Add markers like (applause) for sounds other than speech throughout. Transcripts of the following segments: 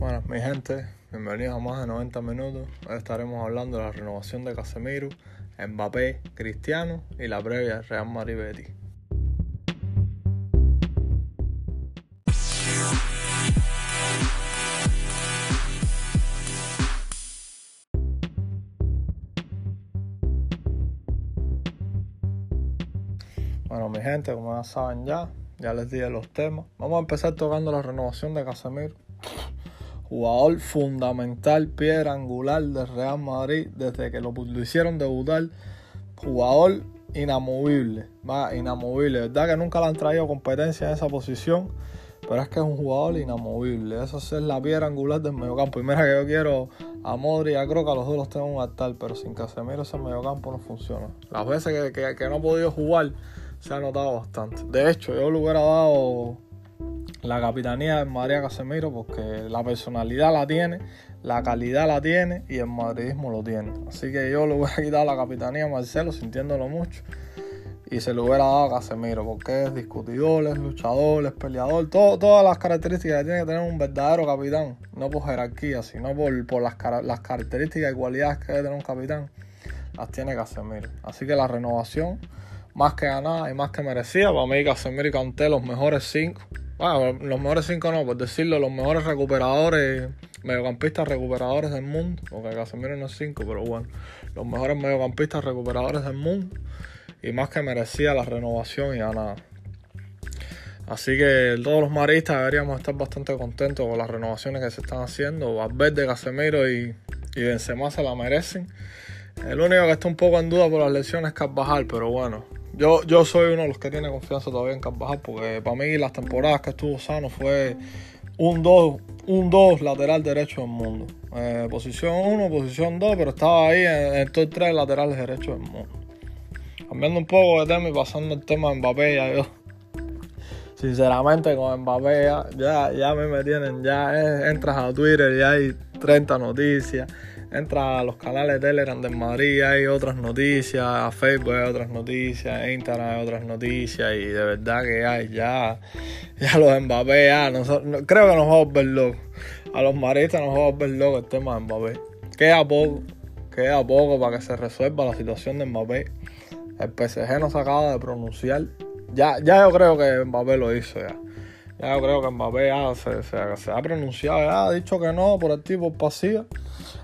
Bueno, mi gente, bienvenidos a más de 90 minutos. Hoy estaremos hablando de la renovación de Casemiro, Mbappé, Cristiano y la previa Real Madrid. Bueno, mi gente, como ya saben ya, ya les dije los temas. Vamos a empezar tocando la renovación de Casemiro. Jugador fundamental, piedra angular del Real Madrid desde que lo, hicieron debutar. Jugador inamovible, va, inamovible. Verdad que nunca le han traído competencia en esa posición, pero es que es un jugador inamovible. Esa es la piedra angular del mediocampo. Y mira que yo quiero a Modri y a Kroos, a los dos los tengo en un altar, pero sin Casemiro ese mediocampo no funciona. Las veces que, no ha podido jugar se ha notado bastante. De hecho, yo le hubiera dado la capitanía de María Casemiro porque la personalidad la tiene, la calidad la tiene y el madridismo lo tiene. Así que yo le hubiera (laughs) quitado la capitanía a Marcelo sintiéndolo mucho y se lo hubiera dado a Casemiro porque es discutidor, es luchador, es peleador, todas las características que tiene que tener un verdadero capitán, no por jerarquía, sino por, por las, las características y cualidades que debe tener un capitán, las tiene Casemiro. Así que la renovación más que ganada y más que merecida. Para mí, Casemiro y Canté, los mejores cinco. Bueno, los mejores cinco no, por decirlo, los mejores recuperadores, mediocampistas recuperadores del mundo. Porque Casemiro no es cinco, pero bueno, los mejores mediocampistas recuperadores del mundo. Y más que merecía la renovación y ganada. Así que todos los maristas deberíamos estar bastante contentos con las renovaciones que se están haciendo. Valverde, Casemiro y, y Benzema se la merecen. El único que está un poco en duda por las lesiones es Carvajal, pero bueno, yo, yo soy uno de los que tiene confianza todavía en Carvajal porque para mí las temporadas que estuvo sano fue un 2 un dos lateral derecho del mundo. Eh, posición 1, posición 2, pero estaba ahí en, en todos tres laterales derechos del mundo. Cambiando un poco de tema y pasando el tema de Mbappé, ya yo, (laughs) sinceramente con Mbappé ya, ya, me tienen, ya entras a Twitter y hay 30 noticias entra a los canales de Telegram de Madrid, hay otras noticias, a Facebook hay otras noticias, a Instagram hay otras noticias y de verdad que hay ya, ya los Mbappé, nosotros, creo que nos vamos a volver locos. A los maristas nos vamos a volver locos el tema de Mbappé. Queda poco, queda poco para que se resuelva la situación de Mbappé. El PSG no se acaba de pronunciar. Ya, ya yo creo que Mbappé lo hizo ya. Ya creo que Mbappé se, se, ha pronunciado, ya ha dicho que no por el tipo pasiva.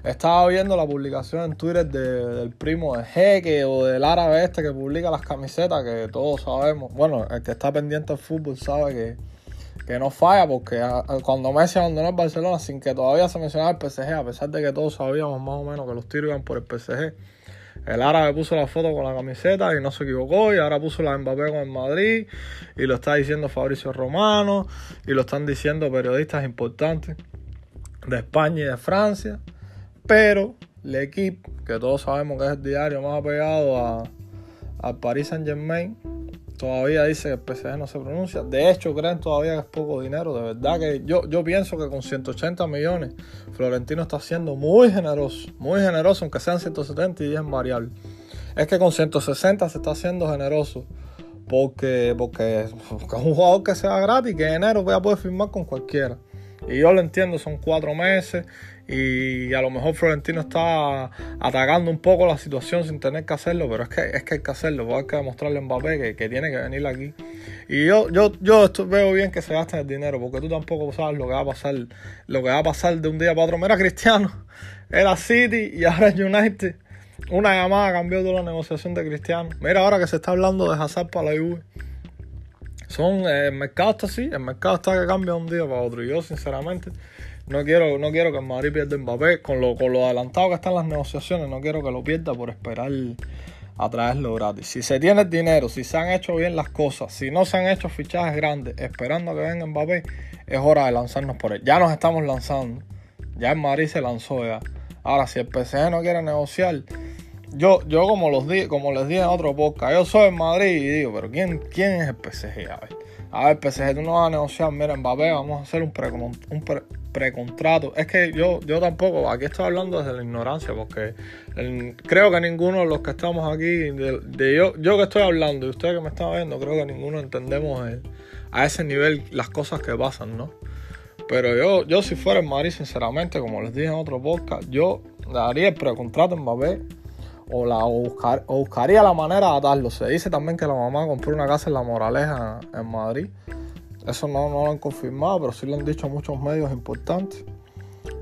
Estaba viendo la publicación en Twitter del primo de Jeque o del árabe este que publica las camisetas, que todos sabemos. Bueno, el que está pendiente del fútbol sabe que, no falla, porque cuando Messi abandonó el Barcelona sin que todavía se mencionara el PSG, a pesar de que todos sabíamos más o menos que los tiros iban por el PSG. El árabe puso la foto con la camiseta y no se equivocó. Y ahora puso la Mbappé con el Madrid. Y lo está diciendo Fabricio Romano. Y lo están diciendo periodistas importantes de España y de Francia. Pero equipo que todos sabemos que es el diario más apegado a, al Paris Saint Germain, todavía dice que el PSG no se pronuncia. De hecho, creen todavía que es poco dinero. De verdad que yo, yo pienso que con 180 millones, Florentino está siendo muy generoso. Muy generoso, aunque sean 170 y 10 en variable. Es que con 160 se está haciendo generoso. Porque, porque, es un jugador que sea gratis, que en enero voy a poder firmar con cualquiera. Y yo lo entiendo, son cuatro meses y a lo mejor Florentino está atacando un poco la situación sin tener que hacerlo, pero es que, es que hay que hacerlo, hay que demostrarle a Mbappé que, que, tiene que venir aquí. Y yo, yo, yo veo bien que se gasten el dinero, porque tú tampoco sabes lo que va a pasar, lo que va a pasar de un día para otro. Mira, Cristiano, era City y ahora es United. Una llamada cambió toda la negociación de Cristiano. Mira ahora que se está hablando de Hazard para la Juve. Son, eh, el mercado está así, el mercado está que cambia de un día para otro. Y yo, sinceramente, no quiero, no quiero que el Madrid pierda Mbappé. Con lo, con lo adelantado que están las negociaciones, no quiero que lo pierda por esperar a traerlo gratis. Si se tiene dinero, si se han hecho bien las cosas, si no se han hecho fichajes grandes esperando a que venga Mbappé, es hora de lanzarnos por él. Ya nos estamos lanzando. Ya el Madrid se lanzó ya. Ahora, si el PSG no quiere negociar, yo, yo como, los di, como les dije en otro podcast, yo soy el Madrid y digo, pero ¿quién, quién es el PSG? A ver, a ver, PSG, tú no vas a negociar, mira, Mbappé, vamos a hacer un, pre, un precontrato. Es que yo, yo tampoco, aquí estoy hablando desde la ignorancia, porque creo que ninguno de los que estamos aquí, de, yo, yo que estoy hablando y ustedes que me están viendo, creo que ninguno entendemos a ese nivel las cosas que pasan, ¿no? Pero yo, yo si fuera el Madrid, sinceramente, como les dije en otro podcast, yo daría el precontrato en Mbappé o, la, buscar, o buscaría la manera de atarlo. Se dice también que la mamá compró una casa en La Moraleja, en Madrid. Eso no, lo han confirmado, pero sí lo han dicho muchos medios importantes.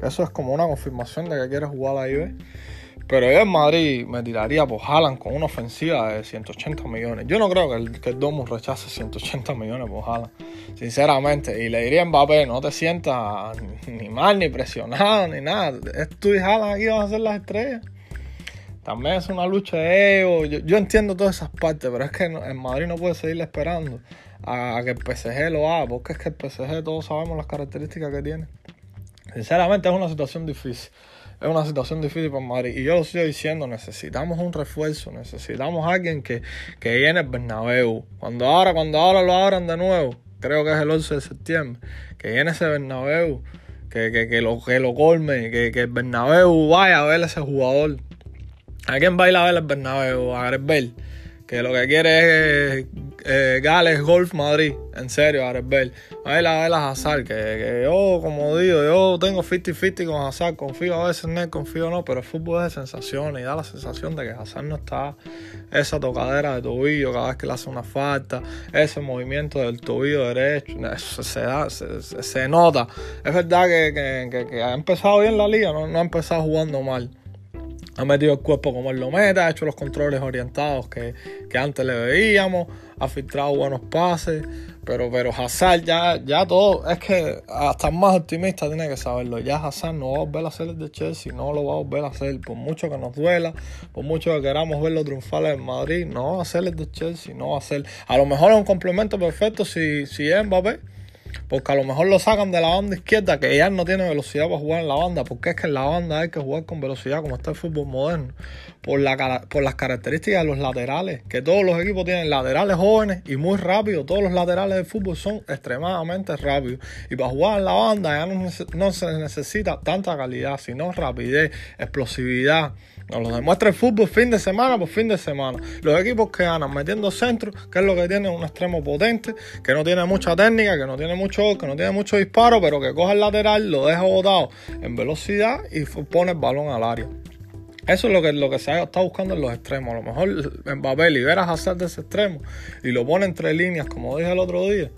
Eso es como una confirmación de que quiere jugar la IB. Pero yo en Madrid me tiraría por Haaland con una ofensiva de 180 millones. Yo no creo que el, que el rechace 180 millones por Haaland, sinceramente. Y le diría a Mbappé, no te sientas ni mal, ni presionado, ni nada. Tú y Haaland aquí van a ser las estrellas. También es una lucha de ego. Yo, entiendo todas esas partes, pero es que en Madrid no puede seguir esperando a, que el PSG lo haga, porque es que el PSG todos sabemos las características que tiene. Sinceramente es una situación difícil. Es una situación difícil para Madrid. Y yo lo sigo diciendo, necesitamos un refuerzo, necesitamos alguien que, que llene el Bernabéu. Cuando ahora, cuando ahora lo abran de nuevo, creo que es el 11 de septiembre, que llene ese Bernabéu, que, que, que lo, que lo colme, que, que el Bernabéu vaya a ver a ese jugador ¿A quién va a ver el Bernabéu? A que lo que quiere es eh, Gales Golf Madrid, en serio. Va a ir a ver a Hazard, que, yo, como digo, yo tengo 50-50 con Hazard, confío a veces en él, confío no, pero el fútbol es de sensaciones y da la sensación de que Hazard no está esa tocadera de tobillo cada vez que le hace una falta, ese movimiento del tobillo derecho, se, da, se, nota. Es verdad que, ha empezado bien la liga, no ha empezado jugando mal ha metido el cuerpo como él lo mete, ha hecho los controles orientados que, antes le veíamos, ha filtrado buenos pases, pero, pero Hazard ya, ya todo, es que hasta más optimista tiene que saberlo, ya Hazard no va a volver a ser el de Chelsea, no lo va a volver a hacer, por mucho que nos duela, por mucho que queramos verlo triunfar en Madrid, no va a ser el de Chelsea, no va a ser, a lo mejor es un complemento perfecto si, si es Mbappé, porque a lo mejor lo sacan de la banda izquierda, que ya no tiene velocidad para jugar en la banda, porque es que en la banda hay que jugar con velocidad, como está el fútbol moderno, por, la, por las características de los laterales, que todos los equipos tienen laterales jóvenes y muy rápidos, todos los laterales del fútbol son extremadamente rápidos, y para jugar en la banda ya no, no se necesita tanta calidad, sino rapidez, explosividad, nos lo demuestra el fútbol fin de semana por fin de semana. Los equipos que ganan metiendo centro, que es lo que tiene un extremo potente, que no tiene mucha técnica, que no tiene mucho, que no tiene mucho disparo, pero que coge el lateral, lo deja botado en velocidad y pone el balón al área. Eso es lo que, lo que se está buscando en los extremos. A lo mejor Mbappé libera a Hazard de ese extremo y lo pone entre líneas, como dije el otro día.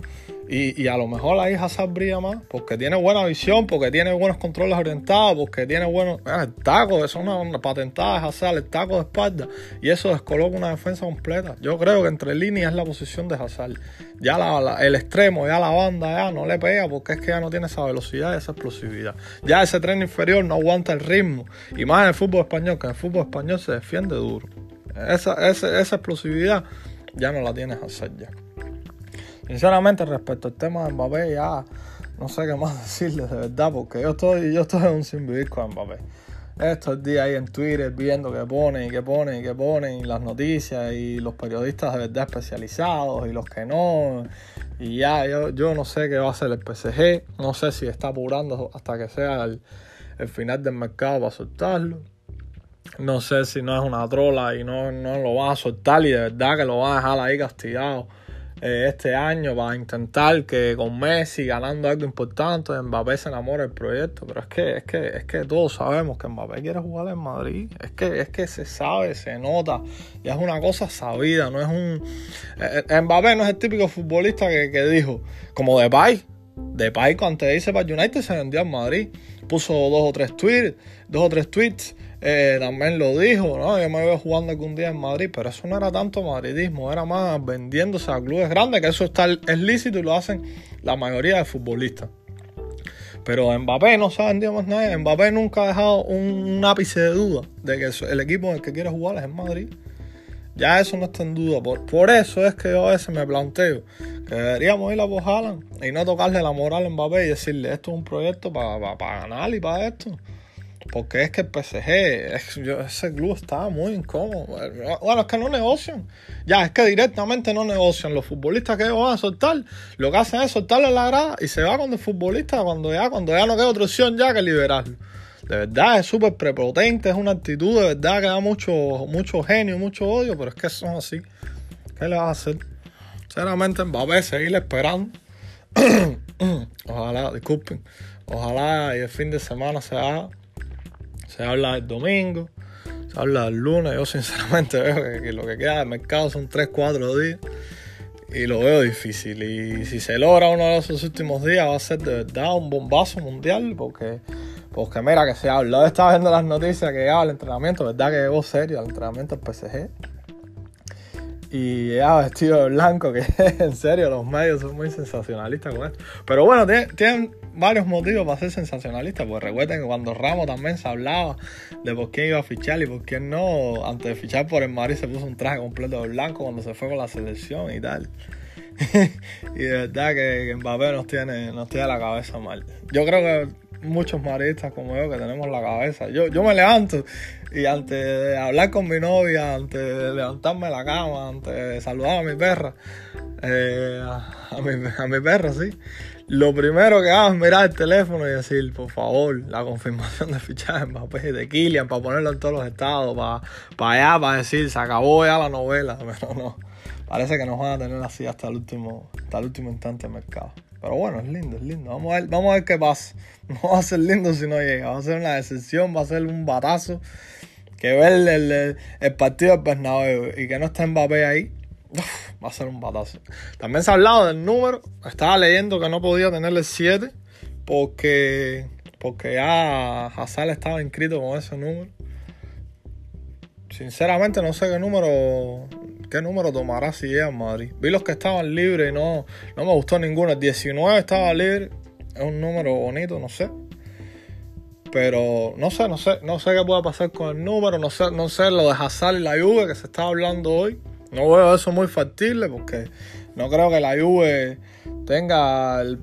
Y, a lo mejor ahí Hazard brilla más porque tiene buena visión, porque tiene buenos controles orientados, porque tiene buenos. El taco, eso es una, patentada de Hazard, el taco de espalda. Y eso descoloca una defensa completa. Yo creo que entre líneas es la posición de Hazard. Ya el extremo, ya la banda, ya no le pega porque es que ya no tiene esa velocidad y esa explosividad. Ya ese tren inferior no aguanta el ritmo. Y más en el fútbol español, que en el fútbol español se defiende duro. Esa, esa, esa explosividad ya no la tiene Hazard ya. Sinceramente, respecto al tema de Mbappé, ya no sé qué más (laughs) decirles de verdad, porque yo estoy, yo estoy en un sin vivir con Mbappé. Estos días ahí en Twitter viendo que ponen y que ponen y que ponen las noticias y los periodistas de verdad especializados y los que no. Y ya yo, yo no sé qué va a hacer el PSG, no sé si está apurando hasta que sea el, final del mercado para soltarlo. No sé si no es una trola y no, no lo van a soltar y de verdad que lo van a dejar ahí castigado eh, este año para intentar que con Messi ganando algo importante, Mbappé se enamore del proyecto. Pero es que, es que, es que todos sabemos que Mbappé quiere jugar en Madrid. Es que, es que se sabe, se nota. Y es una cosa sabida, no es un. Eh, eh, Mbappé no es el típico futbolista que, que dijo, como Depay. Depay cuando dice para United se vendió en Madrid. Puso dos o tres tweets, dos o tres tweets eh, también lo dijo, ¿no? Yo me veo jugando algún día en Madrid, pero eso no era tanto madridismo, era más vendiéndose a clubes grandes, que eso está, es lícito y lo hacen la mayoría de futbolistas. Pero Mbappé no se ha vendido más nada. Mbappé nunca ha dejado un, ápice de duda de que el equipo en el que quiere jugar es en Madrid. Ya eso no está en duda. Por, eso es que yo a veces me planteo que deberíamos ir a por y no tocarle la moral a Mbappé y decirle esto es un proyecto para ganar y para esto. Porque es que el PSG, ese club está muy incómodo. Bueno, es que no negocian. Ya, es que directamente no negocian. Los futbolistas que ellos van a soltar, lo que hacen es soltarle la grada y se va con el futbolista cuando ya, cuando ya no queda otra opción ya que liberarlo. De verdad, es súper prepotente, es una actitud de verdad que da mucho, mucho genio, mucho odio, pero es que son así. ¿Qué le vas a hacer? Sinceramente, Mbappé, seguir esperando. (clears throat) ojalá, disculpen, ojalá y el fin de semana se haga. Se habla el domingo, se habla el lunes. Yo (laughs) sinceramente veo que, lo que queda del mercado son 3, 4 días. Y lo veo difícil. Y si se logra uno de esos últimos días, va a ser de verdad un bombazo mundial. Porque, porque mira que se habla. Estaba viendo las noticias que llegaba el entrenamiento, ¿verdad? Que llegó serio al entrenamiento del PSG y ya vestido de blanco, que (laughs) en serio los medios son muy sensacionalistas con esto. Pero bueno, tienen, varios motivos para ser sensacionalistas, porque recuerden que cuando Ramos también se hablaba de por quién iba a fichar y por quién no, antes de fichar por el Madrid se puso un traje completo de blanco cuando se fue con la selección y tal. (laughs) y de verdad que, Mbappé nos tiene, nos tiene la cabeza mal. Yo creo que muchos maristas como yo que tenemos la cabeza. Yo, yo me levanto y antes de hablar con mi novia, antes levantarme la cama, antes de saludar a mi perra, eh, a, mi, a mi perra, sí. Lo primero que hago es mirar el teléfono y decir, por favor, la confirmación de fichaje de de Kilian, para ponerlo en todos los estados, para, para allá, para decir, se acabó ya la novela. (laughs) Pero no, parece que nos van a tener así hasta el último, hasta el último instante de mercado. Pero bueno, es lindo, es lindo. Vamos a ver, vamos a ver qué pasa. (laughs) No va a ser lindo si no llega. Va a ser una decepción, va a ser un batazo. Que ver el, el, partido del Bernabéu y que no esté Mbappé ahí, va a ser un batazo. También se ha hablado del número. Estaba leyendo que no podía tenerle 7 porque, porque ya Hazard estaba inscrito con ese número. Sinceramente no sé qué número qué número tomará si llega Madrid. Vi los que estaban libres y no, no me gustó ninguno. El 19 estaba libre. Es un número bonito, no sé. Pero no sé, no sé, no sé qué pueda pasar con el número, no sé, no sé lo de Hazard y la Juve que se está hablando hoy. No veo eso muy factible porque no creo que la Juve tenga el,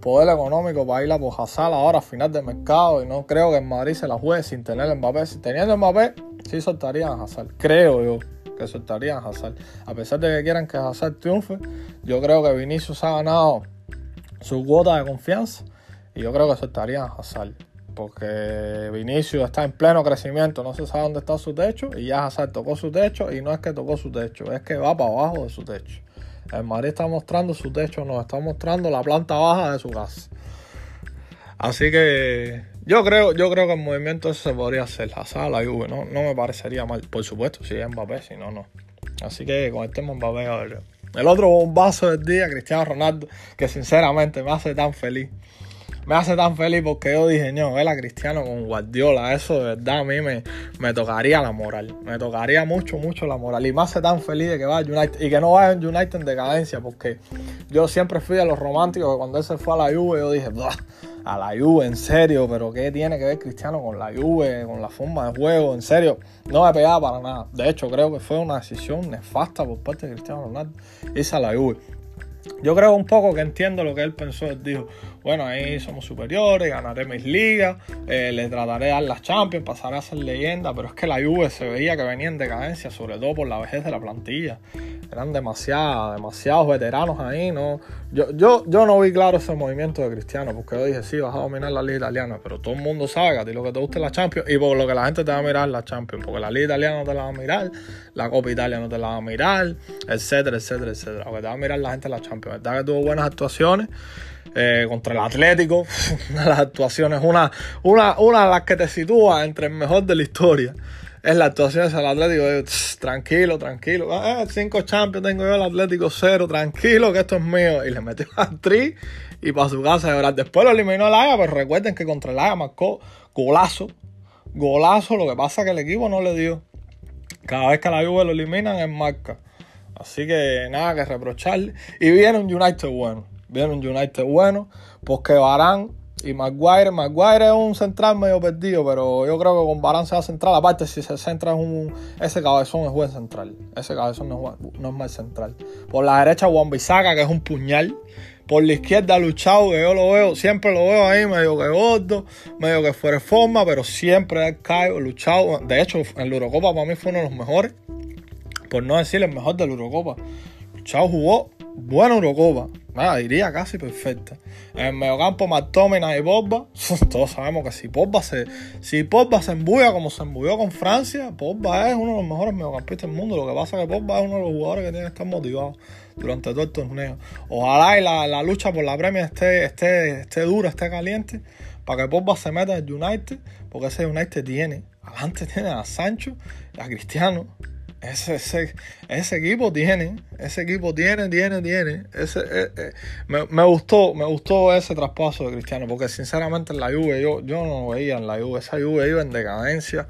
poder económico para ir a por Hazard ahora a final de mercado y no creo que en Madrid se la juegue sin tener el Mbappé. Si teniendo el Mbappé, sí soltarían a Hazard, creo yo que soltarían a Hazard. A pesar de que quieran que Hazard triunfe, yo creo que Vinicius ha ganado su cuota de confianza y yo creo que soltarían a Hazard. Porque Vinicius está en pleno crecimiento, no se sabe dónde está su techo y ya Hazard tocó su techo y no es que tocó su techo, es que va para abajo de su techo. El Madrid está mostrando su techo, no, está mostrando la planta baja de su casa. Así que yo creo, yo creo que el movimiento ese se podría hacer. Hazard, la Juve, no, no me parecería mal. Por supuesto, si es Mbappé, si no, no. Así que con este Mbappé a ver. El otro bombazo del día, Cristiano Ronaldo, que sinceramente me hace tan feliz me hace tan feliz porque yo dije, no, ver a Cristiano con Guardiola, eso de verdad a mí me, me tocaría la moral. Me tocaría mucho, mucho la moral. Y me hace tan feliz de que vaya United y que no vaya en United en decadencia, porque yo siempre fui de los románticos que cuando él se fue a la Juve, yo dije, a la Juve, en serio, pero ¿qué tiene que ver Cristiano con la Juve, con la forma de juego? En serio, no me pegaba para nada. De hecho, creo que fue una decisión nefasta por parte de Cristiano Ronaldo irse a la Juve. Yo creo un poco que entiendo lo que él pensó. Él dijo, bueno, ahí somos superiores, ganaré mis ligas, eh, le trataré de dar las Champions, pasaré a ser leyenda, pero es que la Juve se veía que venía en decadencia, sobre todo por la vejez de la plantilla. Eran demasiados, demasiados veteranos ahí, ¿no? Yo, yo, yo no vi claro ese movimiento de Cristiano, porque yo dije, sí, vas a dominar la liga italiana, pero todo el mundo sabe que a ti lo que te gusta es la Champions, y por lo que la gente te va a mirar la Champions, porque la liga italiana no te la va a mirar, la Copa Italia no te la va a mirar, etcétera, etcétera, etcétera. Lo que te va a mirar la gente la Champions. ¿Verdad que tuvo buenas actuaciones? Eh, contra el Atlético, (laughs) una de las actuaciones, una, una, una de las que te sitúa entre el mejor de la historia. Es la actuación del Atlético. tranquilo, tranquilo. Ah, cinco champions tengo yo, el Atlético cero. Tranquilo, que esto es mío. Y le metió (laughs) a tri y para su casa. ¿verdad? Después lo eliminó el Haga, pero recuerden que contra el Haga marcó golazo. Golazo. Lo que pasa es que el equipo no le dio. Cada vez que la Juve lo eliminan, es marca. Así que nada que reprocharle. Y viene un United bueno. Viene un United bueno, porque Barán y Maguire, Maguire es un central medio perdido, pero yo creo que con Barán se va a central. Aparte, si se centra en un. Ese cabezón es buen central. Ese cabezón no es, no es mal central. Por la derecha, Juan Bisaca, que es un puñal. Por la izquierda, Luchado, que yo lo veo, siempre lo veo ahí, medio que gordo, medio que fuera de forma, pero siempre es Caio, Luchado. De hecho, en la Eurocopa para mí fue uno de los mejores. Por no decir el mejor de la Eurocopa. Luchado jugó buena Eurocopa, nada, diría casi perfecta. En el mediocampo McTominay y Pogba, (laughs) todos sabemos que si Pogba se, si Pogba se embulla como se embulló con Francia, Pogba es uno de los mejores mediocampistas del mundo. Lo que pasa es que Pogba es uno de los jugadores que tiene que estar motivado durante todo el torneo. Ojalá y la, lucha por la premia esté, esté, esté dura, esté caliente, para que Pogba se meta en el United, porque ese United tiene, adelante tiene a Sancho, a Cristiano, ese, ese, ese, equipo tiene, ese equipo tiene, tiene, tiene. Ese, eh, eh, me, me, gustó, me gustó ese traspaso de Cristiano, porque sinceramente en la Juve yo, yo no veía en la Juve, esa Juve iba en decadencia,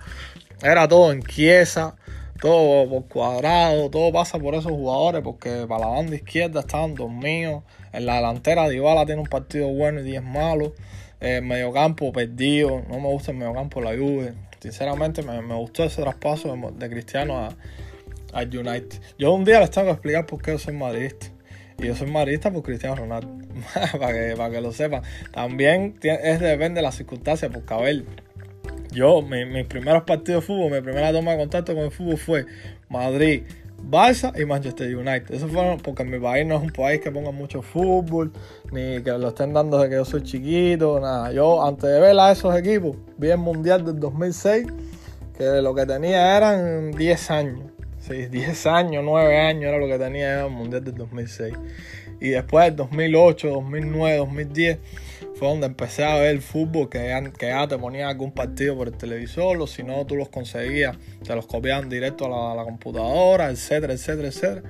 era todo en quiesa, todo por cuadrado, todo pasa por esos jugadores, porque para la banda izquierda estaban dormidos, en la delantera Dybala tiene un partido bueno y 10 malos, el mediocampo perdido, no me gusta el mediocampo de la Juve, Sinceramente me, gustó ese traspaso de, Cristiano a, United. Yo un día les tengo que explicar por qué yo soy madridista. Y yo soy madridista por Cristiano Ronaldo. (laughs) para, que, para que lo sepan. También es depende de las circunstancias, porque a ver, yo, mis primeros partidos de fútbol, mi primera toma de contacto con el fútbol fue Madrid, Barça y Manchester United. Eso fue porque mi país no es un país que ponga mucho fútbol, ni que lo estén dando desde que yo soy chiquito, nada. Yo, antes de ver a esos equipos, vi el Mundial del 2006, que lo que tenía eran 10 años. Sí, 10 años, 9 años era lo que tenía el Mundial del 2006. Y después del 2008, 2009, 2010 fue donde empecé a ver el fútbol, que ya, que ya te ponían algún partido por el televisor, o si no, tú los conseguías, te los copiaban directo a la, computadora, etcétera, etcétera, etcétera.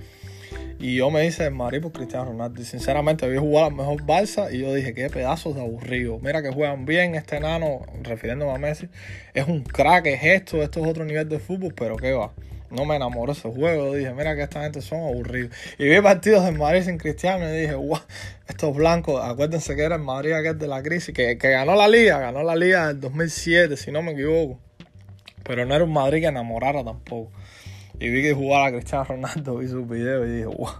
Y yo me hice el Madrid Cristiano Ronaldo. Y sinceramente vi jugar al mejor Barça y yo dije, qué pedazos de aburrido. Mira que juegan bien este enano, refiriéndome a Messi. Es un crack, es esto, esto es otro nivel de fútbol, pero qué va no me enamoró ese juego. Dije, mira que esta gente son aburridos. Y vi partidos de Madrid sin Cristiano y dije, wow, estos blancos, acuérdense que era el Madrid aquel de la crisis, que, que ganó la liga, ganó la liga del 2007, si no me equivoco. Pero no era un Madrid que enamorara tampoco. Y vi que jugaba a Cristiano Ronaldo, vi sus videos y dije, wow,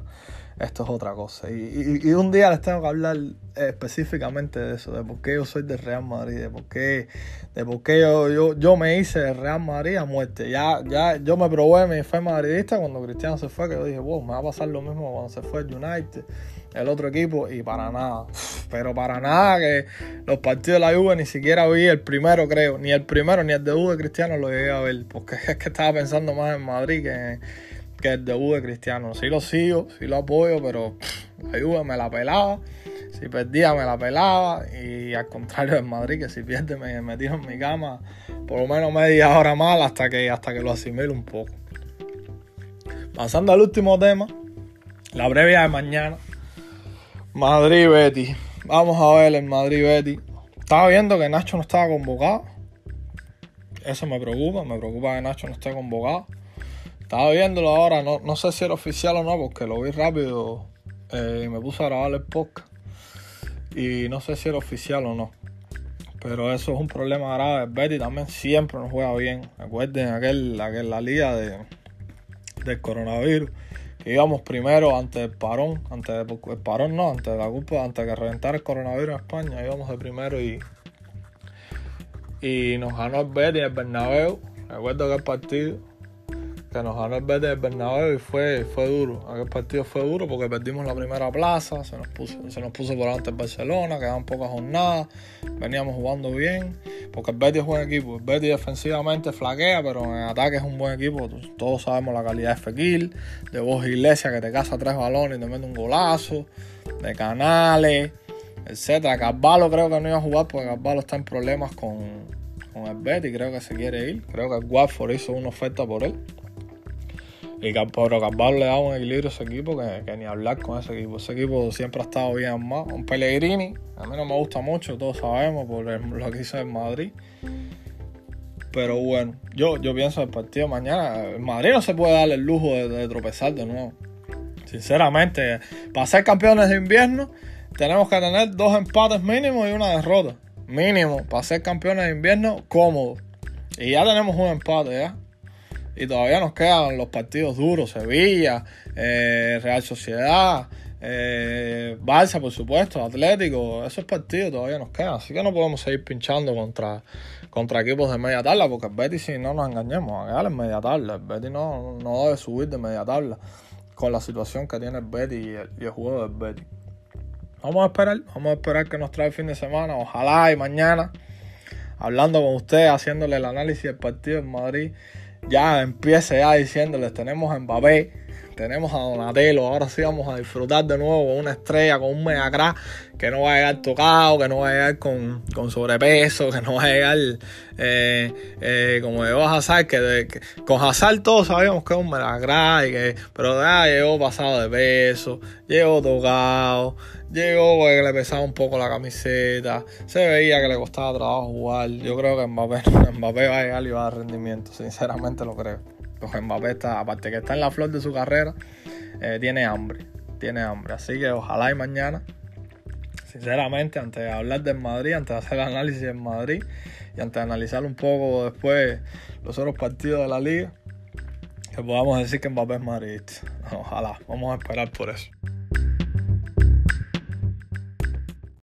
esto es otra cosa. Y, y, un día les tengo que hablar específicamente de eso, de por qué yo soy del Real Madrid, de por qué, de por qué yo, yo, yo me hice del Real Madrid a muerte. Ya, ya yo me probé mi fe madridista cuando Cristiano se fue, que yo dije, wow, me va a pasar lo mismo cuando se fue el United, el otro equipo, y para nada. Pero para nada que los partidos de la Juve ni siquiera vi el primero, creo, ni el primero ni el debut de Cristiano lo llegué a ver, porque (laughs) es que estaba pensando más en Madrid que que el debut de Cristiano. Sí lo sigo, sí lo apoyo, pero la Juve me la pelaba. Si perdía me la pelaba. Y al contrario en Madrid, que si pierde me metí en mi cama por lo menos media hora más hasta que, hasta que lo asimile un poco. Pasando al último tema, la previa de mañana. Madrid-Betty. Vamos a ver el Madrid-Betty. Estaba viendo que Nacho no estaba convocado. Eso me preocupa, me preocupa que Nacho no esté convocado. Estaba viéndolo ahora, no, no sé si era oficial o no, porque lo vi rápido eh, y me puse a grabar el podcast. Y no sé si era oficial o no. Pero eso es un problema grave. Betty también siempre nos juega bien. Recuerden aquel, aquel la liga de, del coronavirus. Que íbamos primero antes del parón. Antes el parón no, antes de la culpa, antes de que reventara el coronavirus en España. Íbamos de primero y. Y nos ganó el Betty en el Bernabéu. Recuerdo que el partido que nos ganó el Betis del Bernabéu y fue, fue duro. Aquel partido fue duro porque perdimos la primera plaza, se nos puso, se nos puso por delante el Barcelona, quedaban pocas jornadas, veníamos jugando bien, porque el Betis es buen equipo. El Betis defensivamente flaquea, pero en ataque es un buen equipo. Todos sabemos la calidad de Fekir, de Vos Iglesias que te caza tres balones y te mete un golazo, de Canales, etcétera. Carvalho creo que no iba a jugar porque Carvalho está en problemas con, con el Betis, creo que se quiere ir. Creo que el Watford hizo una oferta por él. Y Pedro Carvalho le da un equilibrio a ese equipo que, ni hablar con ese equipo. Ese equipo siempre ha estado bien armado. Un Pellegrini, a mí no me gusta mucho, todos sabemos, por lo que hizo en Madrid. Pero bueno, yo, yo pienso el partido mañana. El Madrid no se puede dar el lujo de, tropezar de nuevo. Sinceramente, para ser campeones de invierno, tenemos que tener dos empates mínimos y una derrota. Mínimo, para ser campeones de invierno, cómodo. Y ya tenemos un empate, ¿ya? Y todavía nos quedan los partidos duros, Sevilla, eh, Real Sociedad, eh, Barça, por supuesto, Atlético, esos partidos todavía nos quedan, así que no podemos seguir pinchando contra, contra equipos de media tabla, porque el Betis, si no nos engañemos, a quedar en media tabla, el Betis no, no debe subir de media tabla. con la situación que tiene el Betty y el, juego del Betty. Vamos a esperar, vamos a esperar que nos trae el fin de semana, ojalá y mañana, hablando con ustedes, haciéndole el análisis del partido en Madrid, ya empiece ya diciéndoles, tenemos a Mbappé, tenemos a Donatello, ahora sí vamos a disfrutar de nuevo con una estrella, con un mega crack que no va a llegar tocado, que no va a llegar con, con sobrepeso, que no va a llegar eh, eh, como llegó Hazard, que, que, con Hazard todos sabíamos que es un mega crack, que, pero llegó pasado de peso, llegó tocado, llegó porque le pesaba un poco la camiseta, se veía que le costaba trabajo jugar, yo creo que Mbappé, (laughs) Mbappé va a llegar y va a dar rendimiento, sinceramente lo creo. Pues Mbappé está, aparte que está en la flor de su carrera, eh, tiene hambre, tiene hambre. Así que ojalá y mañana, sinceramente, antes de hablar del Madrid, antes de hacer el análisis del Madrid y antes de analizar un poco después los otros partidos de la liga, que podamos decir que Mbappé es madridista. Ojalá, vamos a esperar por eso.